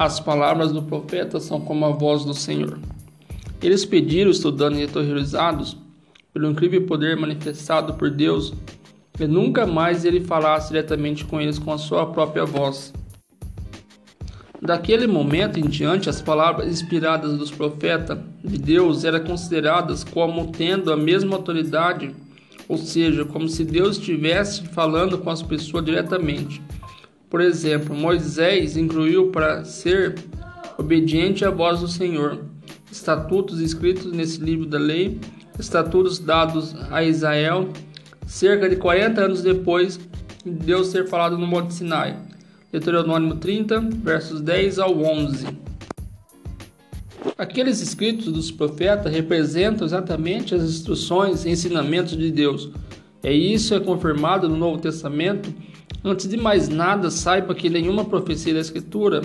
As palavras do profeta são como a voz do Senhor. Eles pediram, estudando e aterrorizados pelo incrível poder manifestado por Deus, que nunca mais ele falasse diretamente com eles com a sua própria voz. Daquele momento em diante, as palavras inspiradas dos profetas de Deus eram consideradas como tendo a mesma autoridade, ou seja, como se Deus estivesse falando com as pessoas diretamente. Por exemplo, Moisés incluiu para ser obediente à voz do Senhor estatutos escritos nesse livro da lei, estatutos dados a Israel cerca de 40 anos depois de Deus ter falado no Monte Sinai. Deuteronômio 30, versos 10 ao 11. Aqueles escritos dos profetas representam exatamente as instruções e ensinamentos de Deus. E isso é confirmado no Novo Testamento Antes de mais nada, saiba que nenhuma profecia da Escritura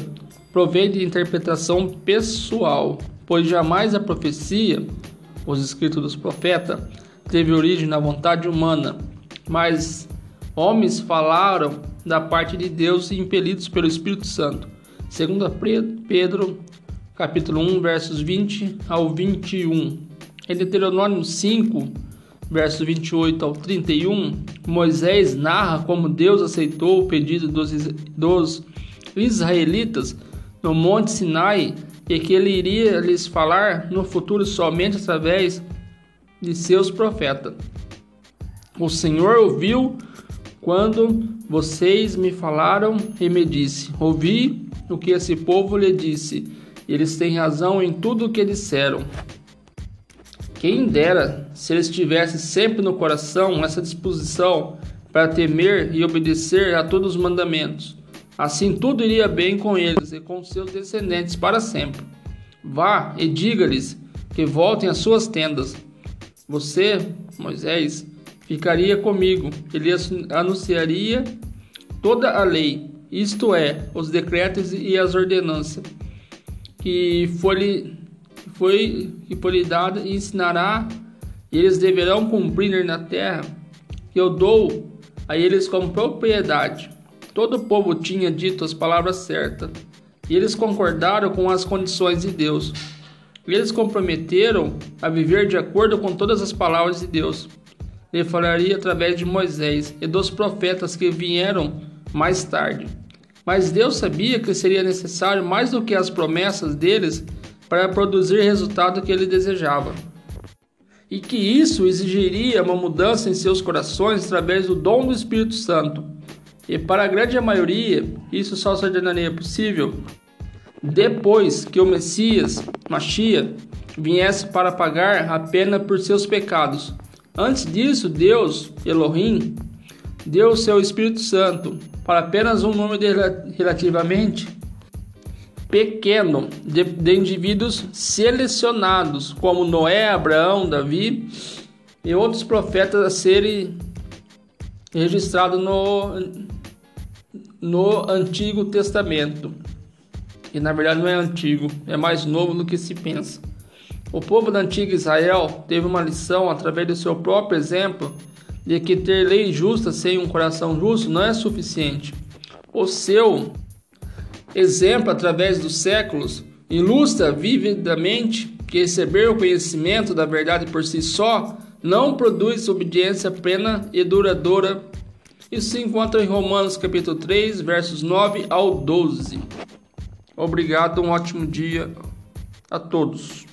provém de interpretação pessoal, pois jamais a profecia, os escritos dos profetas, teve origem na vontade humana, mas homens falaram da parte de Deus impelidos pelo Espírito Santo. Segundo Pedro, capítulo 1, versos 20 ao 21. Em Deuteronômio 5, versos 28 ao 31, Moisés narra como Deus aceitou o pedido dos, dos israelitas no Monte Sinai e que ele iria lhes falar no futuro somente através de seus profetas. O Senhor ouviu quando vocês me falaram e me disse: Ouvi o que esse povo lhe disse. Eles têm razão em tudo o que disseram. Quem dera se eles tivessem sempre no coração essa disposição para temer e obedecer a todos os mandamentos. Assim tudo iria bem com eles e com seus descendentes para sempre. Vá e diga-lhes que voltem às suas tendas. Você, Moisés, ficaria comigo. Ele anunciaria toda a lei, isto é, os decretos e as ordenanças, que foi foi que foi lhe dado e ensinará, e eles deverão cumprir na terra que eu dou a eles como propriedade. Todo o povo tinha dito as palavras certas, e eles concordaram com as condições de Deus. Eles comprometeram a viver de acordo com todas as palavras de Deus. Ele falaria através de Moisés e dos profetas que vieram mais tarde. Mas Deus sabia que seria necessário mais do que as promessas deles para produzir o resultado que ele desejava. E que isso exigiria uma mudança em seus corações através do dom do Espírito Santo. E para a grande maioria, isso só se tornaria possível depois que o Messias, Machia, viesse para pagar a pena por seus pecados. Antes disso, Deus, Elohim, deu seu Espírito Santo para apenas um número relativamente pequeno de, de indivíduos selecionados, como Noé, Abraão, Davi e outros profetas a serem registrados no, no Antigo Testamento. E na verdade não é antigo, é mais novo do que se pensa. O povo da antiga Israel teve uma lição através do seu próprio exemplo de que ter lei justa sem um coração justo não é suficiente. O seu exemplo através dos séculos, ilustra vividamente que receber o conhecimento da verdade por si só não produz obediência plena e duradoura. Isso se encontra em Romanos capítulo 3, versos 9 ao 12. Obrigado, um ótimo dia a todos.